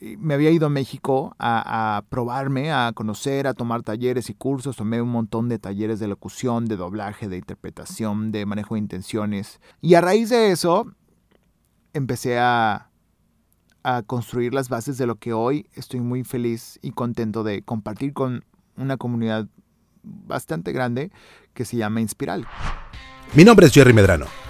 me había ido a México a, probarme, a conocer, a tomar talleres y cursos. Tomé un montón de talleres de locución, de doblaje, de interpretación, de manejo de intenciones. Y a raíz de eso, empecé a, a construir las bases de lo que hoy estoy muy feliz y contento de compartir con una comunidad bastante grande que se llama Inspiral. Mi nombre es Jerry Medrano.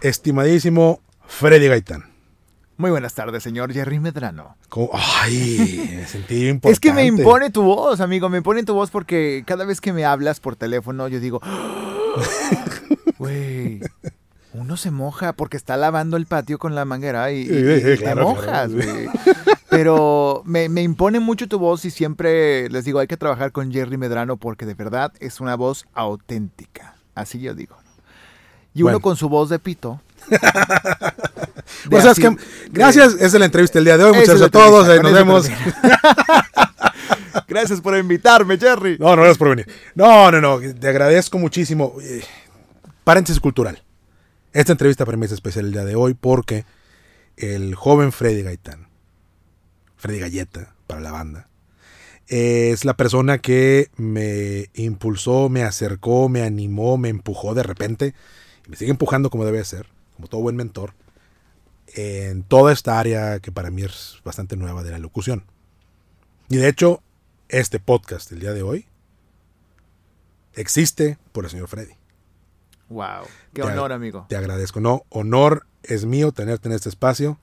estimadísimo Freddy Gaitán. Muy buenas tardes, señor Jerry Medrano. Ay, me sentí importante. Es que me impone tu voz, amigo, me impone tu voz porque cada vez que me hablas por teléfono yo digo, güey, uno se moja porque está lavando el patio con la manguera y, te mojas, güey. Pero me, me, impone mucho tu voz y siempre les digo, hay que trabajar con Jerry Medrano porque de verdad es una voz auténtica. Así yo digo. Y uno con su voz de pito. es que, gracias, esa es la entrevista del día de hoy. Muchas gracias a todos, nos vemos. gracias por invitarme, Jerry. No, no, gracias por venir. No, no, no, te agradezco muchísimo. Paréntesis cultural. Esta entrevista para mí es especial el día de hoy porque el joven Freddy Gaitán, Freddy Galleta para la banda, es la persona que me impulsó, me acercó, me animó, me empujó de repente me sigue empujando como debe ser, como todo buen mentor, en toda esta área que para mí es bastante nueva de la locución. Y de hecho, este podcast el día de hoy existe por el señor Freddy. Wow, qué honor, amigo. Te agradezco. No, honor es mío tenerte en este espacio.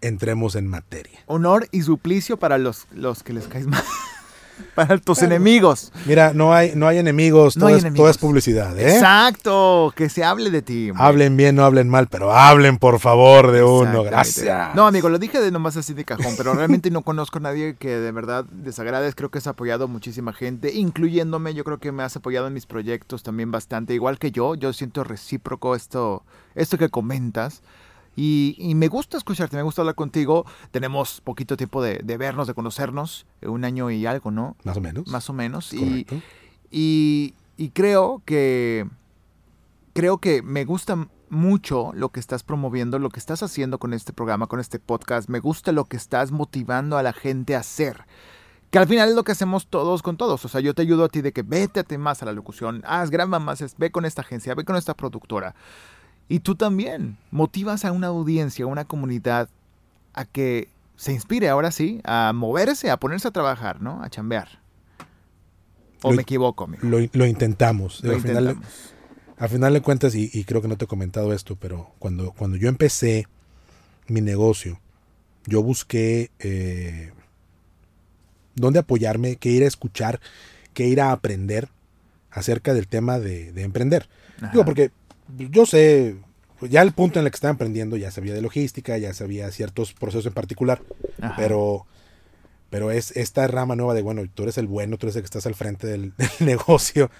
Entremos en materia. Honor y suplicio para los, los que les caes mal. para tus enemigos. Mira, no hay, no hay enemigos, todo, es, publicidad. ¿eh? Exacto, que se hable de ti. Hablen bien, no hablen mal, pero hablen por favor de uno, gracias. No, amigo, lo dije de nomás así de cajón, pero realmente no conozco a nadie que de verdad desagrades. Creo que has apoyado muchísima gente, incluyéndome. Yo creo que me has apoyado en mis proyectos también bastante, igual que yo. Yo siento recíproco esto, esto que comentas. Y, me gusta escucharte, me gusta hablar contigo. Tenemos poquito tiempo de, vernos, de conocernos, eh, un año y algo, ¿no? Más o menos. Más o menos. Y, y, creo que creo que me gusta mucho lo que estás promoviendo, lo que estás haciendo con este programa, con este podcast. Me gusta lo que estás motivando a la gente a hacer. Que al final es lo que hacemos todos con todos. O sea, yo te ayudo a ti de que vete más a la locución, haz gran más, ve con esta agencia, ve con esta productora. Y tú también motivas a una audiencia, a una comunidad a que se inspire ahora sí a moverse, a ponerse a trabajar, ¿no? A chambear. ¿O me equivoco, amigo? Lo, intentamos. al, Final, al final de cuentas, y, creo que no te he comentado esto, pero cuando, cuando yo empecé mi negocio, yo busqué eh, dónde apoyarme, qué ir a escuchar, qué ir a aprender acerca del tema de, de emprender. Digo, porque yo sé, pues ya el punto en el que estaba emprendiendo ya sabía de logística, ya sabía ciertos procesos en particular, pero pero es esta rama nueva de, bueno, tú eres el bueno, tú eres el que estás al frente del, negocio.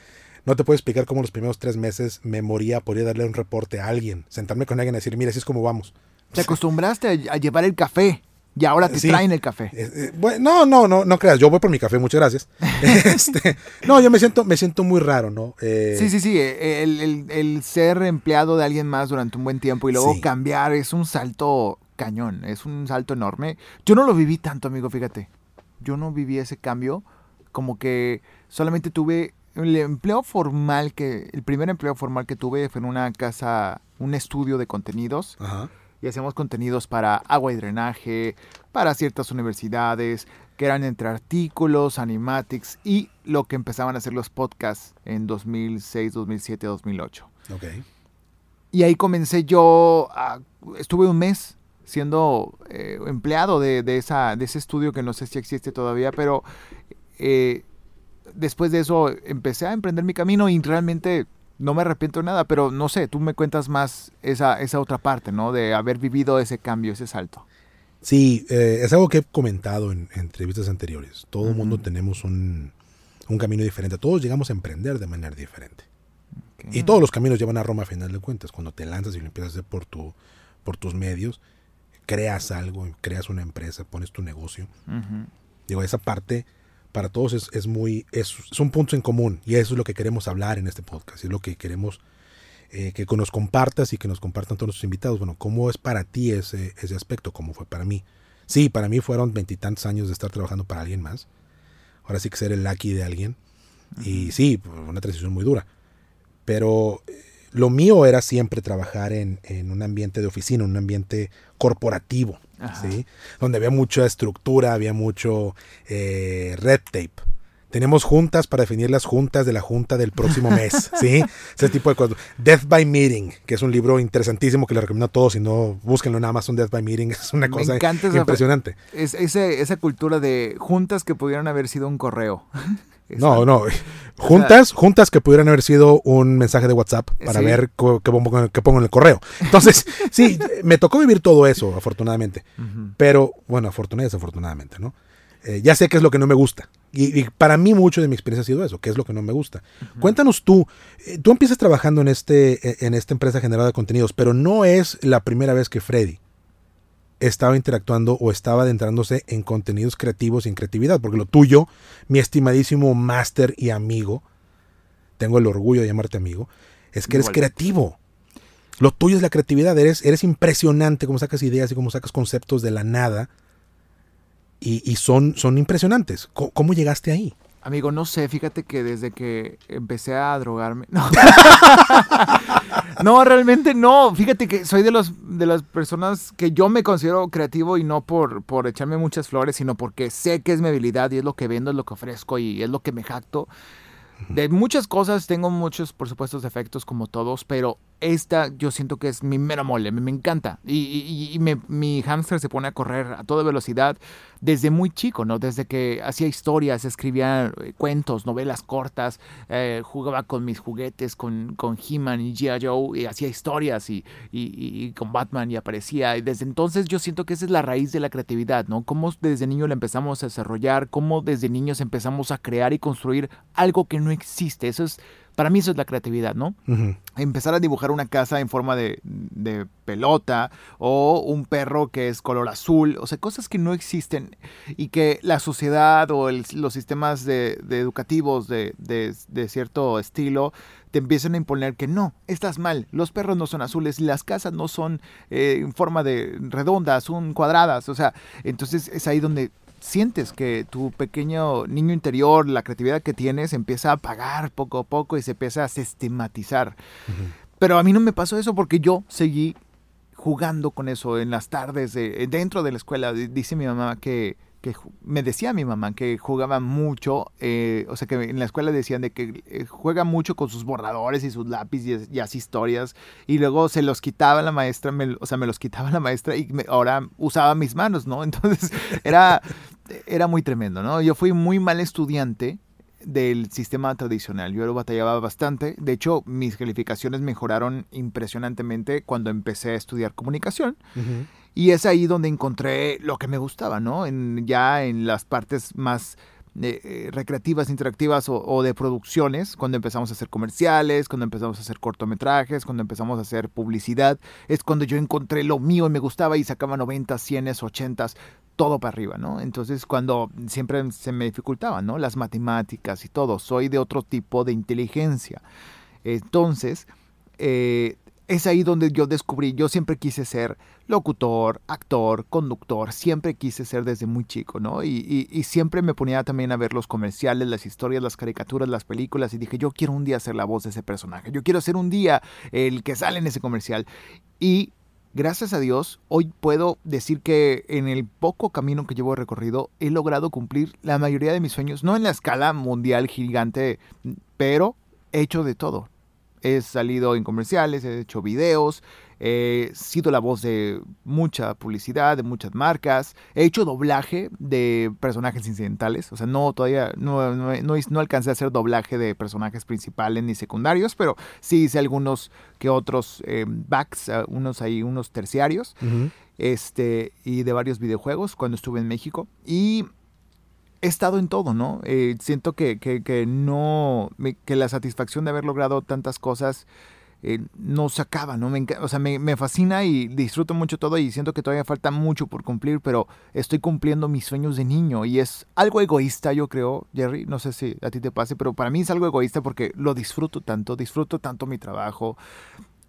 No te puedo explicar cómo los primeros tres meses me moría por ir a darle un reporte a alguien, sentarme con alguien y decir, mira, así es como vamos. Te acostumbraste a llevar el café. Y ahora te traen el café. Eh, eh, no, no, no, no creas. Yo voy por mi café, muchas gracias. Este, no, yo me siento, me siento muy raro, ¿no? Eh, sí, sí, sí. El, ser empleado de alguien más durante un buen tiempo y luego cambiar es un salto cañón, es un salto enorme. Yo no lo viví tanto, amigo, fíjate. Yo no viví ese cambio. Como que solamente tuve el empleo formal que, el primer empleo formal que tuve fue en una casa, un estudio de contenidos. Ajá y hacíamos contenidos para agua y drenaje, para ciertas universidades, que eran entre artículos, animatics y lo que empezaban a hacer los podcasts en 2006, 2007, 2008. Okay. Y ahí comencé yo, estuve un mes siendo eh, empleado de, esa, de ese estudio que no sé si existe todavía, pero eh, después de eso empecé a emprender mi camino y realmente no me arrepiento de nada, pero no sé, tú me cuentas más esa, esa otra parte, ¿no? De haber vivido ese cambio, ese salto. Sí, eh, es algo que he comentado en, entrevistas anteriores. Todo el mundo tenemos un, camino diferente. Todos llegamos a emprender de manera diferente. Y todos los caminos llevan a Roma a final de cuentas. Cuando te lanzas y lo empiezas a hacer por, tu, por tus medios, creas algo, creas una empresa, pones tu negocio. Digo, esa parte para todos es, es muy, es, un punto en común y eso es lo que queremos hablar en este podcast, es lo que queremos eh, que nos compartas y que nos compartan todos nuestros invitados. Bueno, ¿cómo es para ti ese, ese aspecto? ¿Cómo fue para mí? Sí, para mí fueron veintitantos años de estar trabajando para alguien más. Ahora sí que ser el lucky de alguien. Y sí, una transición muy dura. Pero eh, lo mío era siempre trabajar en, en, un ambiente de oficina, un ambiente corporativo, ¿sí? donde había mucha estructura, había mucho eh, red tape. Tenemos juntas para definir las juntas de la junta del próximo mes, ¿sí? Ese tipo de cosas. Death by Meeting, que es un libro interesantísimo que le recomiendo a todos, si no, búsquenlo nada más, un Death by Meeting, es una cosa impresionante. es, esa cultura de juntas que pudieran haber sido un correo. No, no. Juntas, juntas que pudieran haber sido un mensaje de WhatsApp para ver qué pongo, en el correo. Entonces, sí, me tocó vivir todo eso, afortunadamente. Pero, bueno, afortunadamente, desafortunadamente, ¿no? Eh, ya sé qué es lo que no me gusta. Y, para mí mucho de mi experiencia ha sido eso, qué es lo que no me gusta. Cuéntanos tú, eh, tú empiezas trabajando en, este, eh, en esta empresa generada de contenidos, pero no es la primera vez que Freddy estaba interactuando o estaba adentrándose en contenidos creativos y en creatividad, porque lo tuyo, mi estimadísimo máster y amigo, tengo el orgullo de llamarte amigo, es que eres creativo. Lo tuyo es la creatividad, eres, eres impresionante cómo sacas ideas y cómo sacas conceptos de la nada y, son, son impresionantes. ¿Cómo llegaste ahí? Amigo, no sé, fíjate que desde que empecé a drogarme. No. realmente no. Fíjate que soy de los de las personas que yo me considero creativo y no por, por echarme muchas flores, sino porque sé que es mi habilidad y es lo que vendo, es lo que ofrezco y es lo que me jacto. De muchas cosas tengo muchos, por supuesto, defectos como todos, pero esta yo siento que es mi mero mole, me, encanta. Y, y, mi hámster se pone a correr a toda velocidad desde muy chico, ¿no? Desde que hacía historias, escribía eh, cuentos, novelas cortas, eh, jugaba con mis juguetes, con, con He-Man y G.I. Joe, y hacía historias y, y, con Batman y aparecía. Y desde entonces yo siento que esa es la raíz de la creatividad, ¿no? Cómo desde niño la empezamos a desarrollar, cómo desde niños empezamos a crear y construir algo que no existe. Eso es para mí eso es la creatividad, ¿no? Empezar a dibujar una casa en forma de, pelota o un perro que es color azul, o sea, cosas que no existen y que la sociedad o los sistemas de, educativos de, cierto estilo te empiezan a imponer que no, estás mal, los perros no son azules y las casas no son eh, en forma de redondas, son cuadradas, o sea, entonces es ahí donde sientes que tu pequeño niño interior, la creatividad que tienes, empieza a apagar poco a poco y se empieza a sistematizar. Pero a mí no me pasó eso porque yo seguí jugando con eso en las tardes dentro de la escuela. Dice mi mamá que que me decía mi mamá que jugaba mucho, eh, o sea que en la escuela decían de que eh, juega mucho con sus borradores y sus lápices y, así historias, y luego se los quitaba la maestra, o sea, me los quitaba la maestra y ahora usaba mis manos, ¿no? Entonces era, era muy tremendo, ¿no? Yo fui muy mal estudiante del sistema tradicional. Yo lo batallaba bastante. De hecho, mis calificaciones mejoraron impresionantemente cuando empecé a estudiar comunicación. Y es ahí donde encontré lo que me gustaba, ¿no? En, ya en las partes más eh, recreativas, interactivas o, de producciones, cuando empezamos a hacer comerciales, cuando empezamos a hacer cortometrajes, cuando empezamos a hacer publicidad, es cuando yo encontré lo mío y me gustaba y sacaba 90, 100, 80, todo para arriba, ¿no? Entonces cuando siempre se me dificultaban, ¿no? Las matemáticas y todo, soy de otro tipo de inteligencia. Entonces, eh, es ahí donde yo descubrí, yo siempre quise ser locutor, actor, conductor, siempre quise ser desde muy chico, ¿no? Y, siempre me ponía también a ver los comerciales, las historias, las caricaturas, las películas y dije, yo quiero un día ser la voz de ese personaje, yo quiero ser un día el que sale en ese comercial. Y gracias a Dios, hoy puedo decir que en el poco camino que llevo recorrido he logrado cumplir la mayoría de mis sueños, no en la escala mundial gigante, pero he hecho de todo, He salido en comerciales, he hecho videos, he sido la voz de mucha publicidad, de muchas marcas, he hecho doblaje de personajes incidentales, o sea, no todavía, no, no, no, alcancé a hacer doblaje de personajes principales ni secundarios, pero sí hice algunos que otros eh, backs, unos ahí, unos terciarios. este, y de varios videojuegos cuando estuve en México. Y he estado en todo, ¿no? Eh, siento que, que, no, que la satisfacción de haber logrado tantas cosas eh, no se acaba, ¿no? Me, o sea, me, fascina y disfruto mucho todo y siento que todavía falta mucho por cumplir, pero estoy cumpliendo mis sueños de niño y es algo egoísta, yo creo, Jerry, no sé si a ti te pase, pero para mí es algo egoísta porque lo disfruto tanto, disfruto tanto mi trabajo,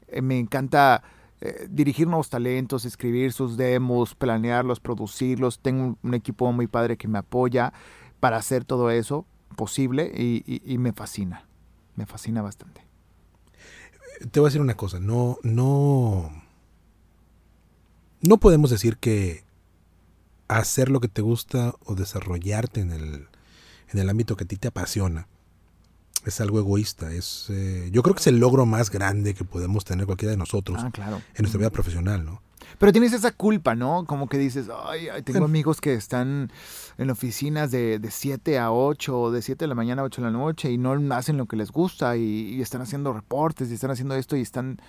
eh, me encanta eh, dirigir nuevos talentos, escribir sus demos, planearlos, producirlos, tengo un, equipo muy padre que me apoya para hacer todo eso posible y me fascina, me fascina bastante. Te voy a decir una cosa, no, no, no podemos decir que hacer lo que te gusta o desarrollarte en el, en el ámbito que a ti te apasiona es algo egoísta. Es, eh, yo creo que es el logro más grande que podemos tener cualquiera de nosotros ah, en nuestra vida profesional, ¿no? Pero tienes esa culpa, ¿no? Como que dices, ay, tengo amigos que están en oficinas de, de 7 a 8, o de 7 de la mañana a 8 de la noche y no hacen lo que les gusta y, están haciendo reportes y están haciendo esto y están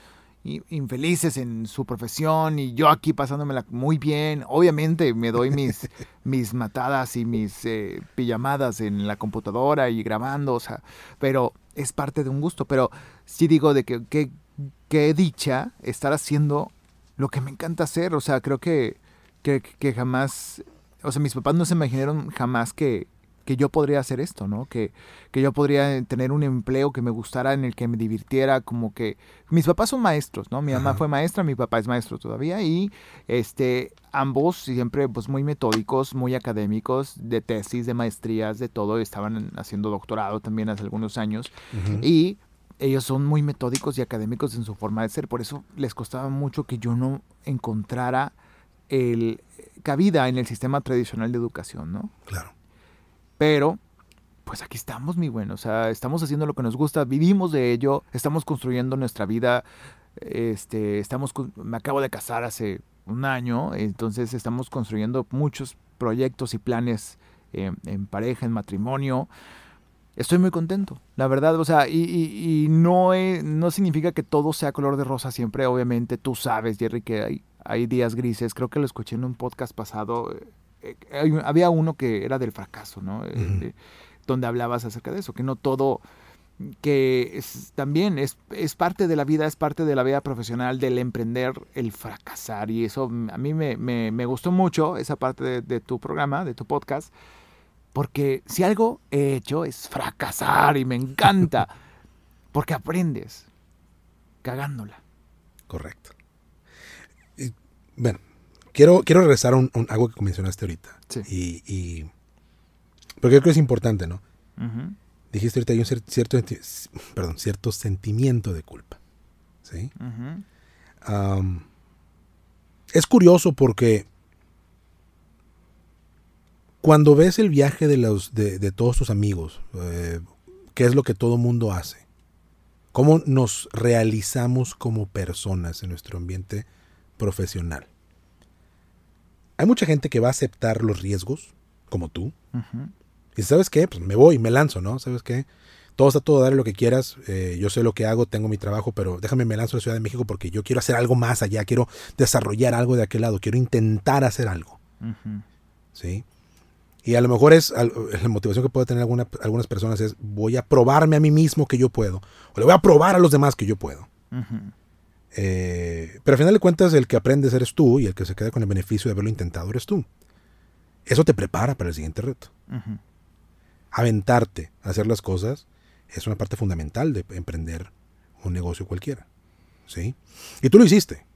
infelices en su profesión y yo aquí pasándomela muy bien. Obviamente me doy mis, mis matadas y mis eh, pijamadas en la computadora y grabando, o sea, pero es parte de un gusto. Pero sí digo de que, que, que dicha estar haciendo lo que me encanta hacer. O sea, creo que, que, jamás, o sea, mis papás no se imaginaron jamás que, que yo podría hacer esto, ¿no? Que, que yo podría tener un empleo que me gustara, en el que me divirtiera, como que... Mis papás son maestros, ¿no? Mi mamá fue maestra, mi papá es maestro todavía y este, ambos siempre pues muy metódicos, muy académicos, de tesis, de maestrías, de todo, estaban haciendo doctorado también hace algunos años y ellos son muy metódicos y académicos en su forma de ser, por eso les costaba mucho que yo no encontrara el cabida en el sistema tradicional de educación, ¿no? Claro. Pero, pues aquí estamos, mi bueno, o sea, estamos haciendo lo que nos gusta, vivimos de ello, estamos construyendo nuestra vida, este, estamos, me acabo de casar hace un año, entonces estamos construyendo muchos proyectos y planes eh, en pareja, en matrimonio, estoy muy contento, la verdad, o sea, y, no, no significa que todo sea color de rosa siempre, obviamente tú sabes, Jerry, que hay, hay días grises, creo que lo escuché en un podcast pasado, eh, eh, había uno que era del fracaso, ¿no? Eh, donde hablabas acerca de eso, que no todo, que es, también es, es, parte de la vida, es parte de la vida profesional, del emprender, el fracasar, y eso a mí me, me, me gustó mucho, esa parte de tu programa, de tu podcast, porque si algo he hecho es fracasar y me encanta. Porque aprendes cagándola. Correcto. bueno, quiero, quiero regresar a un, algo que mencionaste ahorita. Sí. Y, porque creo que es importante, ¿no? Dijiste ahorita hay un cierto, perdón, cierto sentimiento de culpa. ¿Sí? es curioso porque cuando ves el viaje de, los, de, todos tus amigos, eh, qué es lo que todo mundo hace, cómo nos realizamos como personas en nuestro ambiente profesional. Hay mucha gente que va a aceptar los riesgos, como tú. Y sabes qué, pues me voy, me lanzo, ¿no? ¿Sabes qué? Todo está todo, dale lo que quieras. Eh, yo sé lo que hago, tengo mi trabajo, pero déjame me lanzo a la Ciudad de México porque yo quiero hacer algo más allá, quiero desarrollar algo de aquel lado, quiero intentar hacer algo. ¿Sí? Y a lo mejor es la motivación que puede tener algunas personas es voy a probarme a mí mismo que yo puedo. O le voy a probar a los demás que yo puedo. Eh, pero al final de cuentas el que aprendes eres tú y el que se queda con el beneficio de haberlo intentado eres tú. Eso te prepara para el siguiente reto. Aventarte a hacer las cosas es una parte fundamental de emprender un negocio cualquiera. ¿sí? Y tú lo hiciste.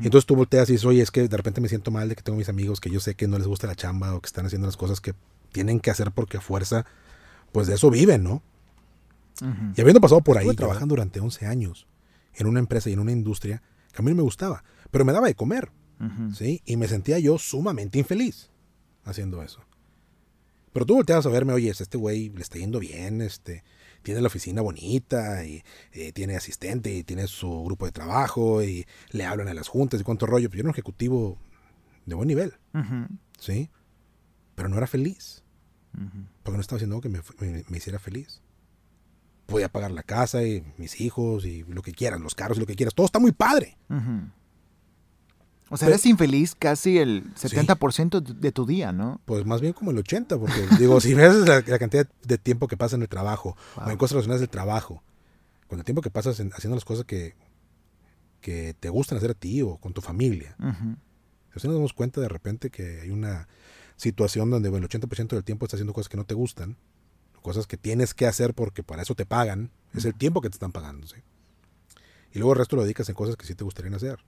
Y entonces tú volteas y dices, oye, es que de repente me siento mal de que tengo mis amigos que yo sé que no les gusta la chamba o que están haciendo las cosas que tienen que hacer porque a fuerza, pues de eso viven, ¿no? Y habiendo pasado por ahí, trabajando durante 11 años en una empresa y en una industria que a mí no me gustaba, pero me daba de comer, ¿sí? Y me sentía yo sumamente infeliz haciendo eso. Pero tú volteas a verme, oye, este güey le está yendo bien, este, tiene la oficina bonita y eh, tiene asistente y tiene su grupo de trabajo y le hablan a las juntas y cuánto rollo. Pero yo era un ejecutivo de buen nivel. ¿Sí? Pero no era feliz. Porque no estaba haciendo algo que me, hiciera feliz. Podía pagar la casa y mis hijos y lo que quieran, los carros y lo que quieras. Todo está muy padre. O sea, eres infeliz casi el 70% de tu día, ¿no? Pues más bien como el 80%, porque digo, si ves la, cantidad de tiempo que pasa en el trabajo o en cosas relacionadas del trabajo, con el tiempo que pasas haciendo las cosas que, que te gustan hacer a ti o con tu familia. Si nos damos cuenta de repente que hay una situación donde el 80% del tiempo estás haciendo cosas que no te gustan, cosas que tienes que hacer porque para eso te pagan, es el tiempo que te están pagando. ¿sí? Y luego el resto lo dedicas en cosas que sí te gustaría hacer.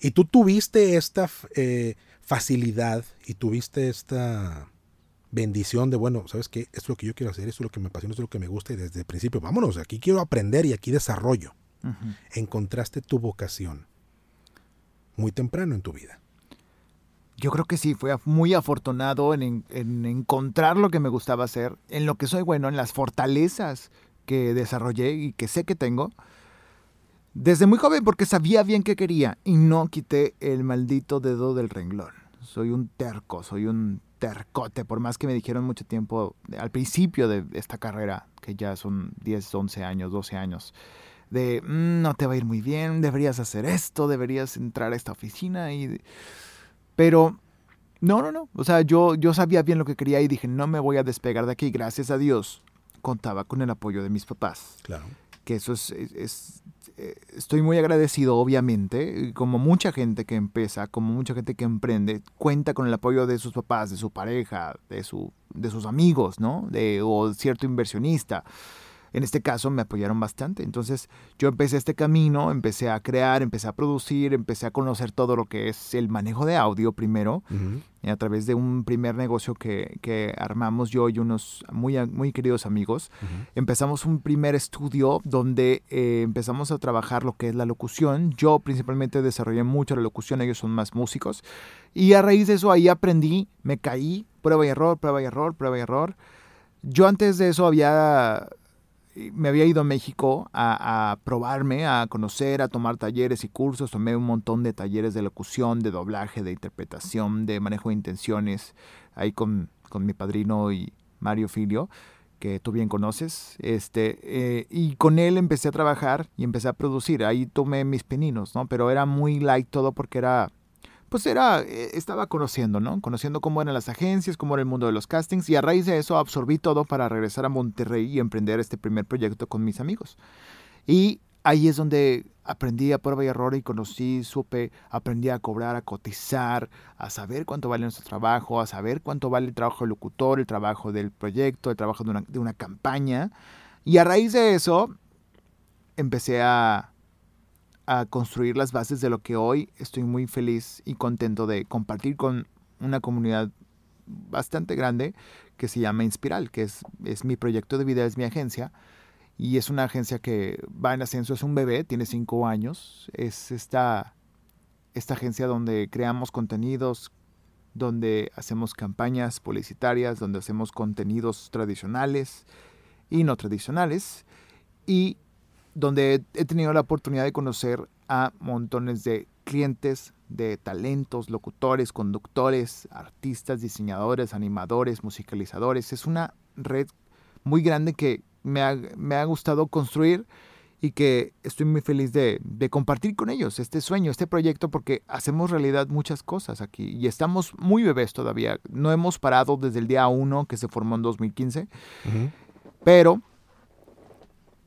Y tú tuviste esta eh, facilidad y tuviste esta bendición de, bueno, ¿sabes qué? Esto es lo que yo quiero hacer, esto es lo que me apasiona, esto es lo que me gusta y desde el principio, vámonos, aquí quiero aprender y aquí desarrollo. Encontraste tu vocación muy temprano en tu vida. Yo creo que sí, fue muy afortunado en, encontrar lo que me gustaba hacer, en lo que soy bueno, en las fortalezas que desarrollé y que sé que tengo. Desde muy joven porque sabía bien qué quería y no quité el maldito dedo del renglón. Soy un terco, soy un tercote, por más que me dijeron mucho tiempo al principio de esta carrera, que ya son 10, 11 años, 12 años, de mm, no te va a ir muy bien, deberías hacer esto, deberías entrar a esta oficina y pero no, no, no. O sea, yo, yo sabía bien lo que quería y dije, no me voy a despegar de aquí. Gracias a Dios contaba con el apoyo de mis papás. Claro. Que eso es, es, eh, estoy muy agradecido, obviamente, como mucha gente que empieza, como mucha gente que emprende, cuenta con el apoyo de sus papás, de su pareja, de, su, de sus amigos, ¿no? De, o cierto inversionista en este caso me apoyaron bastante. Entonces yo empecé este camino, empecé a crear, empecé a producir, empecé a conocer todo lo que es el manejo de audio primero, a través de un primer negocio que, que, armamos yo y unos muy, muy queridos amigos. Empezamos un primer estudio donde eh, empezamos a trabajar lo que es la locución. Yo principalmente desarrollé mucho la locución, ellos son más músicos. Y a raíz de eso ahí aprendí, me caí, prueba y error, prueba y error, prueba y error. Yo antes de eso había me había ido a México a, probarme, a conocer, a tomar talleres y cursos. Tomé un montón de talleres de locución, de doblaje, de interpretación, de manejo de intenciones, ahí con, mi padrino y Mario Filio, que tú bien conoces. Este, eh, y con él empecé a trabajar y empecé a producir. Ahí tomé mis peninos, ¿no? Pero era muy light todo porque era pues era, eh, estaba conociendo, ¿no? Conociendo cómo eran las agencias, cómo era el mundo de los castings y a raíz de eso absorbí todo para regresar a Monterrey y emprender este primer proyecto con mis amigos. Y ahí es donde aprendí a prueba y error y conocí, supe, aprendí a cobrar, a cotizar, a saber cuánto vale nuestro trabajo, a saber cuánto vale el trabajo del locutor, el trabajo del proyecto, el trabajo de una, de una campaña. Y a raíz de eso empecé a a construir las bases de lo que hoy estoy muy feliz y contento de compartir con una comunidad bastante grande que se llama Inspiral, que es, es mi proyecto de vida, es mi agencia. Y es una agencia que va en ascenso, es un bebé, tiene cinco años. Es esta, esta agencia donde creamos contenidos, donde hacemos campañas publicitarias, donde hacemos contenidos tradicionales y no tradicionales. Y donde he tenido la oportunidad de conocer a montones de clientes, de talentos, locutores, conductores, artistas, diseñadores, animadores, musicalizadores. Es una red muy grande que me ha, gustado construir y que estoy muy feliz de, compartir con ellos este sueño, este proyecto, porque hacemos realidad muchas cosas aquí y estamos muy bebés todavía. No hemos parado desde el día 1 que se formó en 2015, pero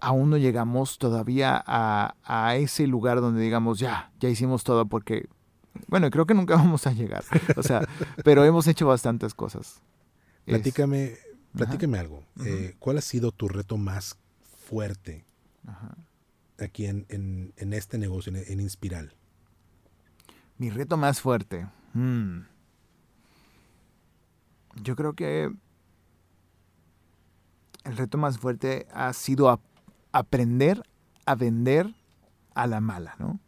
aún no llegamos todavía a, ese lugar donde digamos, ya, ya hicimos todo porque, bueno, creo que nunca vamos a llegar. O sea, pero hemos hecho bastantes cosas. Platícame, platícame algo. Eh, ¿Cuál ha sido tu reto más fuerte aquí en, este negocio, en, Inspiral? Mi reto más fuerte. Mm. Yo creo que el reto más fuerte ha sido aprender a vender a la mala, ¿no?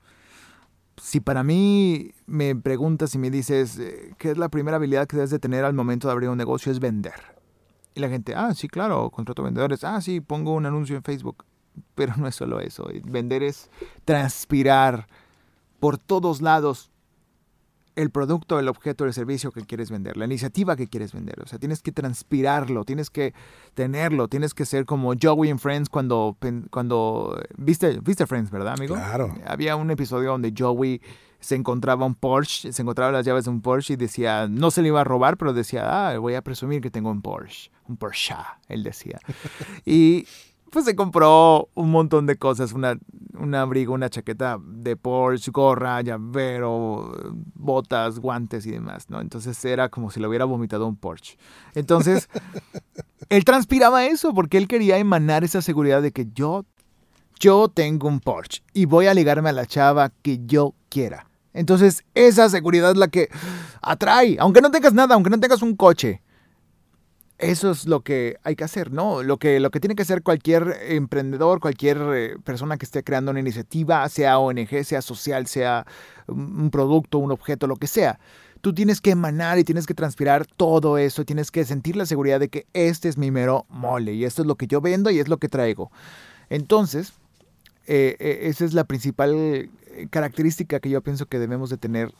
Si para mí me preguntas y me dices, eh, ¿qué es la primera habilidad que debes de tener al momento de abrir un negocio? Es vender. Y la gente, ah, sí, claro, contrato vendedores. Ah, sí, pongo un anuncio en Facebook. Pero no es solo eso. Vender es transpirar por todos lados el producto, el objeto, el servicio que quieres vender, la iniciativa que quieres vender. O sea, tienes que transpirarlo, tienes que tenerlo, tienes que ser como Joey en Friends cuando, cuando viste, viste Friends, ¿verdad, amigo? Claro. Había un episodio donde Joey se encontraba un Porsche, se encontraba las llaves de un Porsche y decía, no se le iba a robar, pero decía, ah, voy a presumir que tengo un Porsche, un Porsche, él decía. y pues se compró un montón de cosas, una, un abrigo, una chaqueta de Porsche, gorra, llavero, botas, guantes y demás, ¿no? Entonces era como si le hubiera vomitado un Porsche. Entonces, él transpiraba eso porque él quería emanar esa seguridad de que yo, yo tengo un Porsche y voy a ligarme a la chava que yo quiera. Entonces, esa seguridad es la que atrae, aunque no tengas nada, aunque no tengas un coche eso es lo que hay que hacer, ¿no? Lo que, lo que tiene que hacer cualquier emprendedor, cualquier eh, persona que esté creando una iniciativa, sea ONG, sea social, sea un producto, un objeto, lo que sea. Tú tienes que emanar y tienes que transpirar todo eso, tienes que sentir la seguridad de que este es mi mero mole y esto es lo que yo vendo y es lo que traigo. Entonces, eh, eh, esa es la principal característica que yo pienso que debemos de tener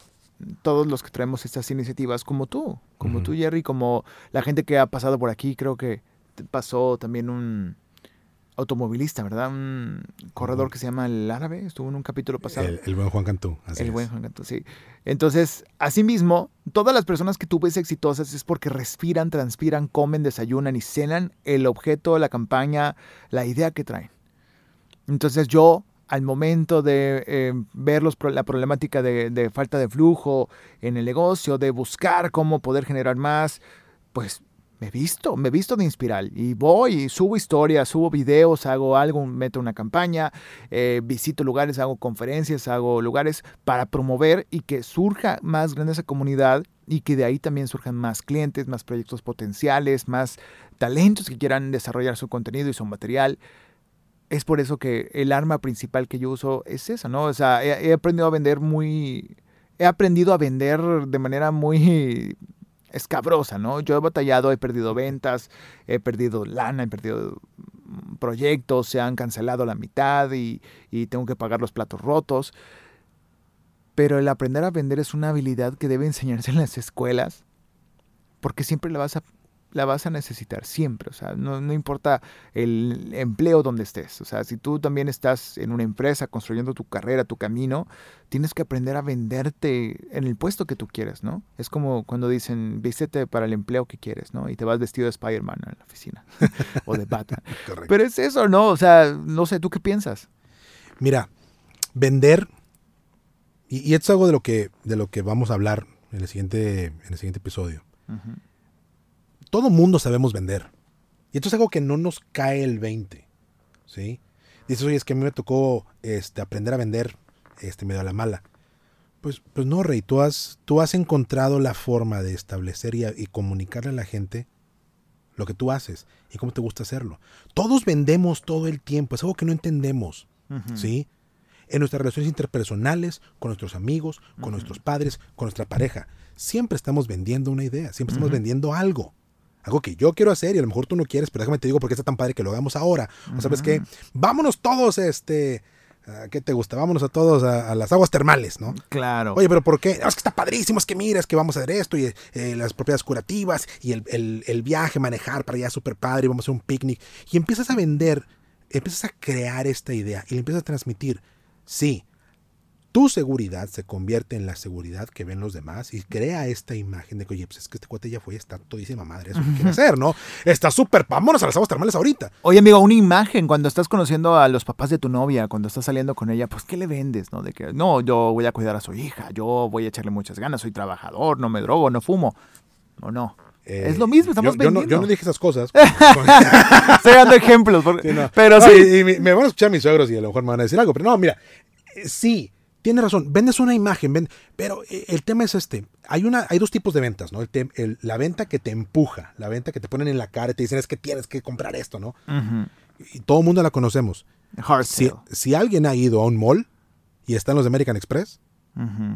todos los que traemos estas iniciativas, como tú, como tú, Jerry, como la gente que ha pasado por aquí, creo que pasó también un automovilista, ¿verdad? Un corredor que se llama El Árabe, estuvo en un capítulo pasado. El, buen Juan Cantú. el buen Juan Cantú, sí. Entonces, asimismo, todas las personas que tú ves exitosas es porque respiran, transpiran, comen, desayunan y cenan el objeto, la campaña, la idea que traen. Entonces yo al momento de eh, ver la problemática de, falta de flujo en el negocio, de buscar cómo poder generar más, pues me he visto, me visto de inspirar y voy y subo historias, subo videos, hago algo, meto una campaña, eh, visito lugares, hago conferencias, hago lugares para promover y que surja más grande esa comunidad y que de ahí también surjan más clientes, más proyectos potenciales, más talentos que quieran desarrollar su contenido y su material es por eso que el arma principal que yo uso es esa, ¿no? O sea, he, aprendido a vender muy... He aprendido a vender de manera muy escabrosa, ¿no? Yo he batallado, he perdido ventas, he perdido lana, he perdido proyectos, se han cancelado la mitad y, y tengo que pagar los platos rotos. Pero el aprender a vender es una habilidad que debe enseñarse en las escuelas porque siempre la vas a la vas a necesitar siempre, o sea, no, importa el empleo donde estés, o sea, si tú también estás en una empresa construyendo tu carrera, tu camino, tienes que aprender a venderte en el puesto que tú quieres, ¿no? Es como cuando dicen, vístete para el empleo que quieres, ¿no? Y te vas vestido de Spider-Man a la oficina o de Batman. Pero es eso, ¿no? O sea, no sé, ¿tú qué piensas? Mira, vender, y, esto es algo de lo que, de lo que vamos a hablar en el siguiente, en el siguiente episodio todo mundo sabemos vender. Y esto es algo que no nos cae el 20. ¿Sí? Dices, oye, es que a mí me tocó este, aprender a vender este, medio a la mala. Pues, pues no, Rey, tú has, tú has encontrado la forma de establecer y, comunicarle a la gente lo que tú haces y cómo te gusta hacerlo. Todos vendemos todo el tiempo, es algo que no entendemos, ¿sí? En nuestras relaciones interpersonales, con nuestros amigos, con nuestros padres, con nuestra pareja, siempre estamos vendiendo una idea, siempre estamos vendiendo algo algo que yo quiero hacer y a lo mejor tú no quieres, pero déjame te digo porque está tan padre que lo hagamos ahora. O sabes qué, vámonos todos, este, ¿qué te gusta? Vámonos a todos a, las aguas termales, ¿no? Claro. Oye, pero ¿por qué? es que está padrísimo, es que mira, es que vamos a hacer esto y eh, las propiedades curativas y el, el viaje, manejar para allá súper padre y vamos a hacer un picnic. Y empiezas a vender, empiezas a crear esta idea y le empiezas a transmitir. Sí, tu seguridad se convierte en la seguridad que ven los demás y crea esta imagen de que, oye, pues es que este cuate ya fue, está todísima madre, eso que quiere hacer, ¿no? Está súper, vámonos a las aguas termales ahorita. Oye, amigo, una imagen cuando estás conociendo a los papás de tu novia, cuando estás saliendo con ella, pues, ¿qué le vendes, no? De que, no, yo voy a cuidar a su hija, yo voy a echarle muchas ganas, soy trabajador, no me drogo, no fumo. O no. es lo mismo, estamos yo, vendiendo. Yo no, dije esas cosas. Estoy dando ejemplos. Pero sí. Y, me van a escuchar mis suegros y a lo mejor me van a decir algo. Pero no, mira, eh, sí, Tienes razón, vendes una imagen, pero eh, el tema es este. Hay, una, hay dos tipos de ventas, ¿no? El, la venta que te empuja, la venta que te ponen en la cara y te dicen es que tienes que comprar esto, ¿no? Y todo el mundo la conocemos. Hard si, si, alguien ha ido a un mall y está en los de American Express,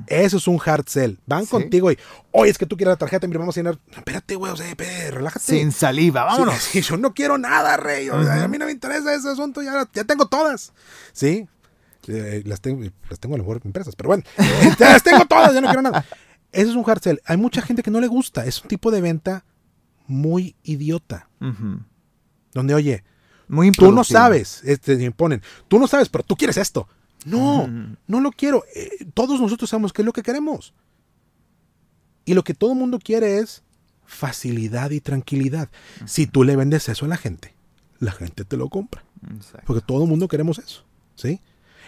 eso es un hard sell. Van contigo y, oye, es que tú quieres la tarjeta, mira, vamos a llenar. Espérate, güey, o sea, relájate. Sin saliva, vámonos. yo no quiero nada, rey. a mí no me interesa ese asunto, ya, ya tengo todas. ¿Sí? Eh, las, tengo, las tengo a lo mejor impresas, pero bueno, las tengo todas, ya no quiero nada. Eso es un hard sell. Hay mucha gente que no le gusta. Es un tipo de venta muy idiota. Donde, oye, muy tú no sabes, este, imponen, tú no sabes, pero tú quieres esto. No, no lo quiero. Eh, todos nosotros sabemos qué es lo que queremos. Y lo que todo el mundo quiere es facilidad y tranquilidad. Si tú le vendes eso a la gente, la gente te lo compra. Porque todo el mundo queremos eso. ¿Sí?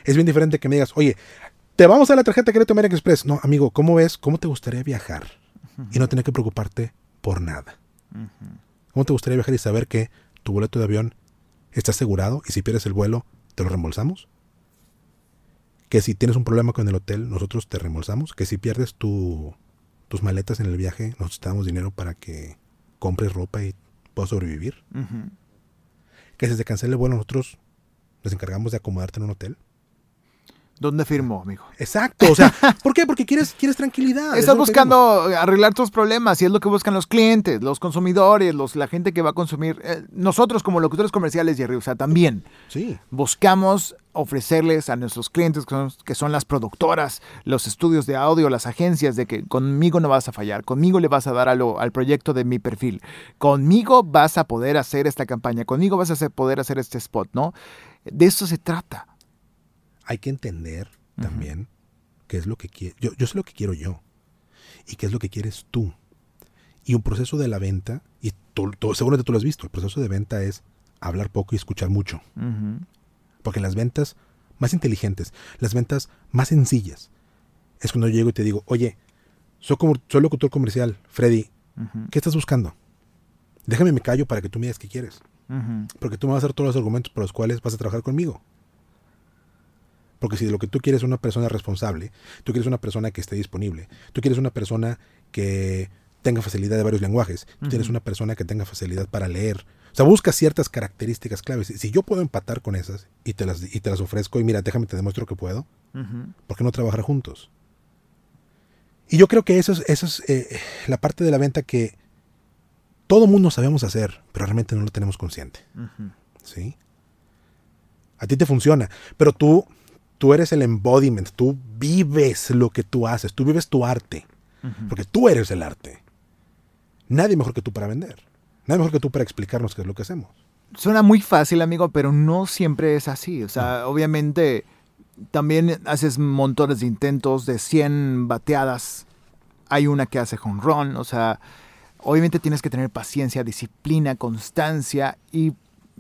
Es bien diferente que me digas, oye, te vamos a la tarjeta de crédito American Express. No, amigo, ¿cómo ves? ¿Cómo te gustaría viajar? Y no tener que preocuparte por nada. ¿Cómo te gustaría viajar y saber que tu boleto de avión está asegurado y si pierdes el vuelo, te lo reembolsamos? Que si tienes un problema con el hotel, nosotros te reembolsamos. Que si pierdes tu, tus maletas en el viaje, nosotros te damos dinero para que compres ropa y puedas sobrevivir. Que si se cancela el vuelo, nosotros nos encargamos de acomodarte en un hotel. ¿Dónde firmó, amigo? Exacto, o sea, ¿por qué? Porque quieres, quieres tranquilidad. Estás buscando arreglar tus problemas y es lo que buscan los clientes, los consumidores, los, la gente que va a consumir. Eh, nosotros como locutores comerciales, Jerry, o sea, también sí. buscamos ofrecerles a nuestros clientes, que son, las productoras, los estudios de audio, las agencias, de que conmigo no vas a fallar, conmigo le vas a dar al proyecto de mi perfil, conmigo vas a poder hacer esta campaña, conmigo vas a poder hacer este spot, ¿no? De eso se trata hay que entender también qué es lo que quiero. Yo, yo sé lo que quiero yo y qué es lo que quieres tú. Y un proceso de la venta, y tú, tú, seguro que tú lo has visto, el proceso de venta es hablar poco y escuchar mucho. Porque las ventas más inteligentes, las ventas más sencillas, es cuando yo llego y te digo, oye, soy, como, soy locutor comercial, Freddy, ¿qué estás buscando? Déjame me callo para que tú me digas qué quieres. Porque tú me vas a dar todos los argumentos por los cuales vas a trabajar conmigo. Porque si lo que tú quieres es una persona responsable, tú quieres una persona que esté disponible, tú quieres una persona que tenga facilidad de varios lenguajes, tú tienes una persona que tenga facilidad para leer. O sea, busca ciertas características claves. Si yo puedo empatar con esas y te las, y te las ofrezco y mira, déjame te demuestro que puedo, ¿por qué no trabajar juntos? Y yo creo que eso es, eso es eh, la parte de la venta que todo mundo sabemos hacer, pero realmente no lo tenemos consciente. ¿Sí? A ti te funciona, pero tú tú eres el embodiment, tú vives lo que tú haces, tú vives tu arte, porque tú eres el arte. Nadie mejor que tú para vender, nadie mejor que tú para explicarnos qué es lo que hacemos. Suena muy fácil, amigo, pero no siempre es así. O sea, obviamente también haces montones de intentos de 100 bateadas. Hay una que hace home run, o sea, obviamente tienes que tener paciencia, disciplina, constancia y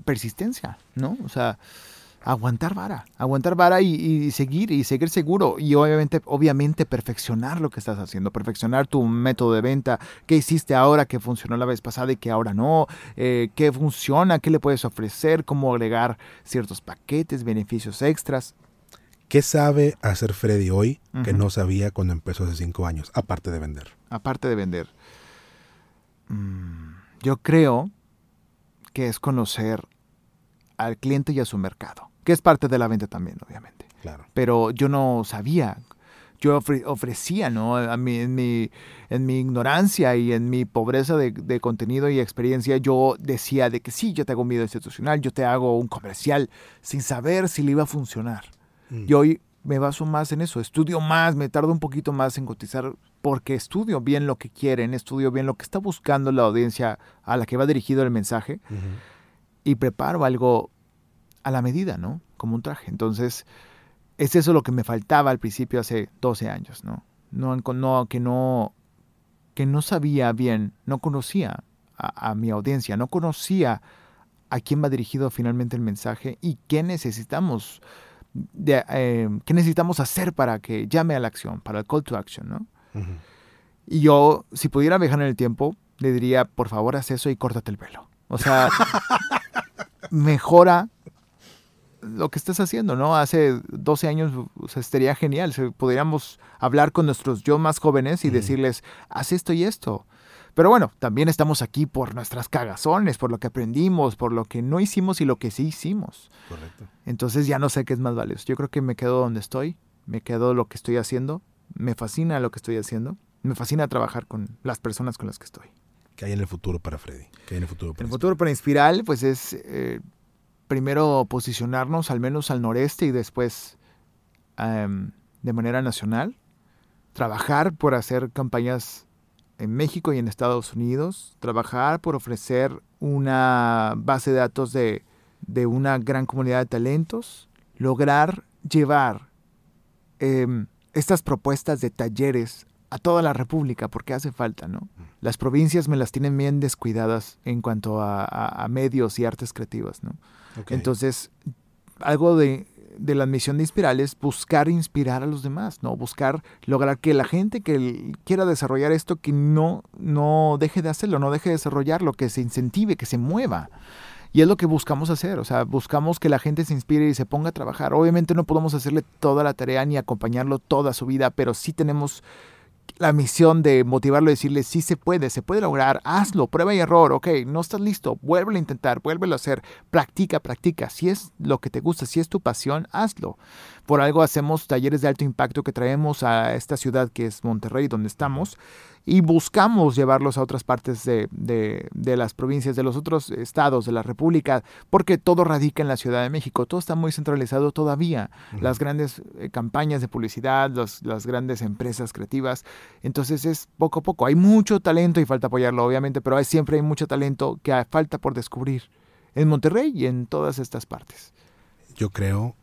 persistencia, ¿no? O sea, aguantar vara, aguantar vara y, seguir y seguir seguro y obviamente, obviamente perfeccionar lo que estás haciendo, perfeccionar tu método de venta, qué hiciste ahora que funcionó la vez pasada y que ahora no, eh, qué funciona, qué le puedes ofrecer, cómo agregar ciertos paquetes, beneficios extras. ¿Qué sabe hacer Freddy hoy que no sabía cuando empezó hace cinco años, aparte de vender? Aparte de vender. Mm, yo creo que es conocer al cliente y a su mercado que es parte de la venta también, obviamente. Claro. Pero yo no sabía, yo ofrecía, ¿no? A mí, en, mi, en mi ignorancia y en mi pobreza de, contenido y experiencia, yo decía de que sí, yo te hago un video institucional, yo te hago un comercial, sin saber si le iba a funcionar. Mm. Y hoy me baso más en eso, estudio más, me tardo un poquito más en cotizar porque estudio bien lo que quieren, estudio bien lo que está buscando la audiencia a la que va dirigido el mensaje y preparo algo a la medida, ¿no? Como un traje. Entonces, es eso lo que me faltaba al principio hace 12 años, ¿no? No, no que no que no sabía bien, no conocía a, mi audiencia, no conocía a quién va dirigido finalmente el mensaje y qué necesitamos de, eh, qué necesitamos hacer para que llame a la acción, para el call to action, ¿no? Y yo, si pudiera viajar en el tiempo, le diría, por favor, haz eso y córtate el pelo. O sea, mejora lo que estás haciendo, ¿no? Hace 12 años o sea, estaría genial. Podríamos hablar con nuestros yo más jóvenes y decirles, haz esto y esto. Pero bueno, también estamos aquí por nuestras cagazones, por lo que aprendimos, por lo que no hicimos y lo que sí hicimos. Correcto. Entonces ya no sé qué es más valioso. Yo creo que me quedo donde estoy, me quedo lo que estoy haciendo, me fascina lo que estoy haciendo, me fascina trabajar con las personas con las que estoy. ¿Qué hay en el futuro para Freddy? ¿Qué hay en el futuro para El futuro para Inspiral, pues es eh, primero posicionarnos al menos al noreste y después em, de manera nacional, trabajar por hacer campañas en México y en Estados Unidos, trabajar por ofrecer una base de datos de, de una gran comunidad de talentos, lograr llevar em, estas propuestas de talleres a toda la República, porque hace falta, ¿no? Las provincias me las tienen bien descuidadas en cuanto a, medios y artes creativas, ¿no? Entonces, algo de, de la misión de Inspiral es buscar inspirar a los demás, ¿no? Buscar lograr que la gente que quiera desarrollar esto, que no, no deje de hacerlo, no deje de desarrollarlo, que se incentive, que se mueva. Y es lo que buscamos hacer, o sea, buscamos que la gente se inspire y se ponga a trabajar. Obviamente no podemos hacerle toda la tarea ni acompañarlo toda su vida, pero sí tenemos la misión de motivarlo, decirle, sí se puede, se puede lograr, hazlo, prueba y error, ok, no estás listo, vuélvelo a intentar, vuélvelo a hacer, practica, practica, si es lo que te gusta, si es tu pasión, hazlo. Por algo hacemos talleres de alto impacto que traemos a esta ciudad que es Monterrey, donde estamos, y buscamos llevarlos a otras partes de, de, las provincias, de los otros estados de la República, porque todo radica en la Ciudad de México, todo está muy centralizado todavía, las grandes eh, campañas de publicidad, las grandes empresas creativas, entonces es poco a poco, hay mucho talento y falta apoyarlo obviamente, pero hay, siempre hay mucho talento que falta por descubrir en Monterrey y en todas estas partes. Yo creo,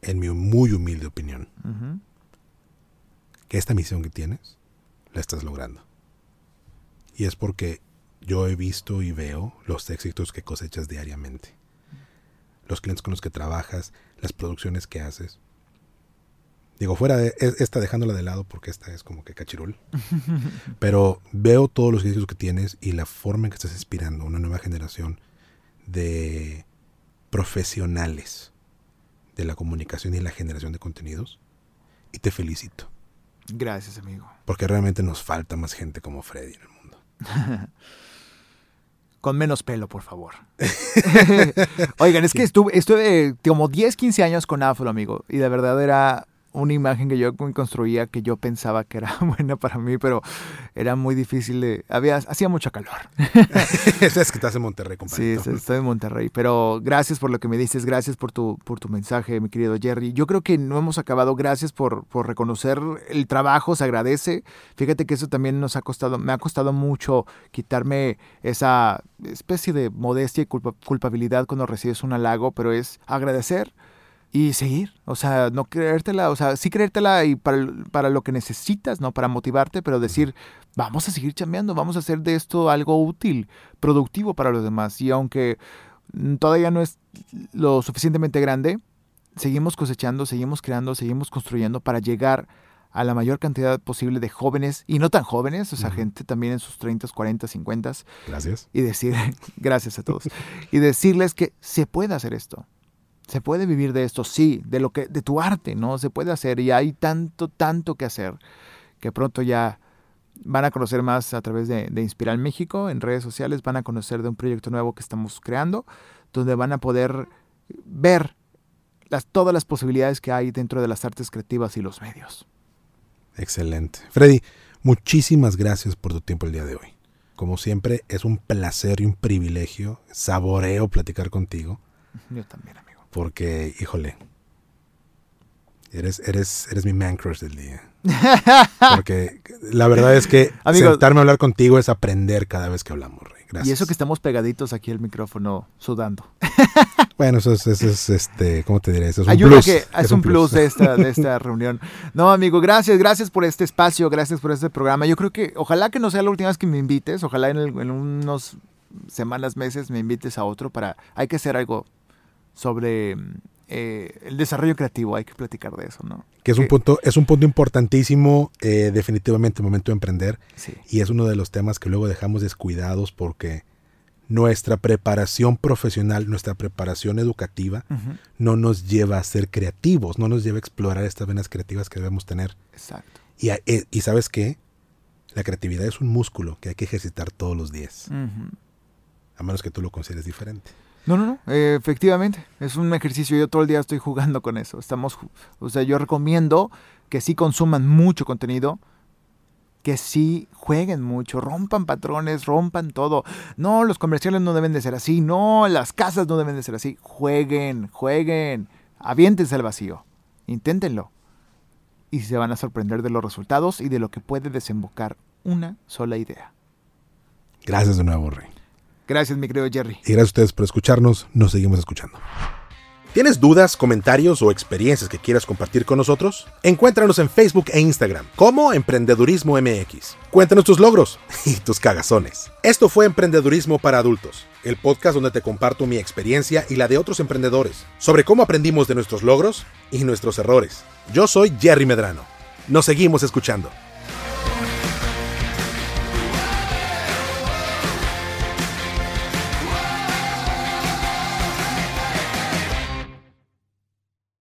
en mi muy humilde opinión, que esta misión que tienes, la estás logrando. Y es porque yo he visto y veo los éxitos que cosechas diariamente. Los clientes con los que trabajas, las producciones que haces. Digo, fuera de esta dejándola de lado porque esta es como que cachirul. Pero veo todos los éxitos que tienes y la forma en que estás inspirando una nueva generación de profesionales de la comunicación y la generación de contenidos. Y te felicito. Gracias, amigo. Porque realmente nos falta más gente como Freddy en el mundo. Con menos pelo, por favor. Oigan, es que estuve, estuve como 10, 15 años con Afro, amigo. Y de verdad era una imagen que yo construía que yo pensaba que era buena para mí, pero era muy difícil de... Había, hacía mucho calor. es que estás en Monterrey, compadre. Sí, estoy en Monterrey, pero gracias por lo que me dices, gracias por tu, por tu mensaje, mi querido Jerry. Yo creo que no hemos acabado, gracias por, por reconocer el trabajo, se agradece. Fíjate que eso también nos ha costado, me ha costado mucho quitarme esa especie de modestia y culpabilidad cuando recibes un halago, pero es agradecer y seguir, o sea, no creértela, o sea, sí creértela y para, para, lo que necesitas, ¿no? Para motivarte, pero decir, vamos a seguir chambeando, vamos a hacer de esto algo útil, productivo para los demás. Y aunque todavía no es lo suficientemente grande, seguimos cosechando, seguimos creando, seguimos construyendo para llegar a la mayor cantidad posible de jóvenes y no tan jóvenes, o sea, gente también en sus 30, 40, 50. Gracias. Y decir, gracias a todos. y decirles que se puede hacer esto. Se puede vivir de esto, sí, de lo que, de tu arte, ¿no? Se puede hacer y hay tanto, tanto que hacer que pronto ya van a conocer más a través de, de Inspiral México en redes sociales, van a conocer de un proyecto nuevo que estamos creando, donde van a poder ver las, todas las posibilidades que hay dentro de las artes creativas y los medios. Excelente. Freddy, muchísimas gracias por tu tiempo el día de hoy. Como siempre, es un placer y un privilegio, saboreo platicar contigo. Yo también, amigo. Porque, híjole, eres, eres, eres mi man crush del día. Porque la verdad es que sentarme a hablar contigo es aprender cada vez que hablamos, Rey. Gracias. Y eso que estamos pegaditos aquí al micrófono sudando. bueno, eso es, es este, ¿cómo te diré? Eso es un plus. Que es, un plus, de, esta, de esta reunión. No, amigo, gracias, gracias por este espacio, gracias por este programa. Yo creo que, ojalá que no sea la última vez que me invites, ojalá en, en unos semanas, meses me invites a otro para, hay que hacer algo sobre eh, el desarrollo creativo, hay que platicar de eso, ¿no? Que es un punto, es un punto importantísimo, eh, definitivamente el momento de emprender. Y es uno de los temas que luego dejamos descuidados porque nuestra preparación profesional, nuestra preparación educativa, no nos lleva a ser creativos, no nos lleva a explorar estas venas creativas que debemos tener. Exacto. Y, eh, y sabes qué? La creatividad es un músculo que hay que ejercitar todos los días. A menos que tú lo consideres diferente. No, no, no, efectivamente, es un ejercicio, yo todo el día estoy jugando con eso. Estamos, o sea, yo recomiendo que sí consuman mucho contenido, que sí jueguen mucho, rompan patrones, rompan todo. No, los comerciales no deben de ser así, no, las casas no deben de ser así. Jueguen, jueguen, aviéntense al vacío, inténtenlo. Y se van a sorprender de los resultados y de lo que puede desembocar una sola idea. Gracias de nuevo, Rey. Gracias, mi querido Jerry. Y gracias a ustedes por escucharnos. Nos seguimos escuchando. ¿Tienes dudas, comentarios o experiencias que quieras compartir con nosotros? Encuéntranos en Facebook e Instagram como Emprendedurismo MX. Cuéntanos tus logros y tus cagazones. Esto fue Emprendedurismo para Adultos, el podcast donde te comparto mi experiencia y la de otros emprendedores sobre cómo aprendimos de nuestros logros y nuestros errores. Yo soy Jerry Medrano. Nos seguimos escuchando.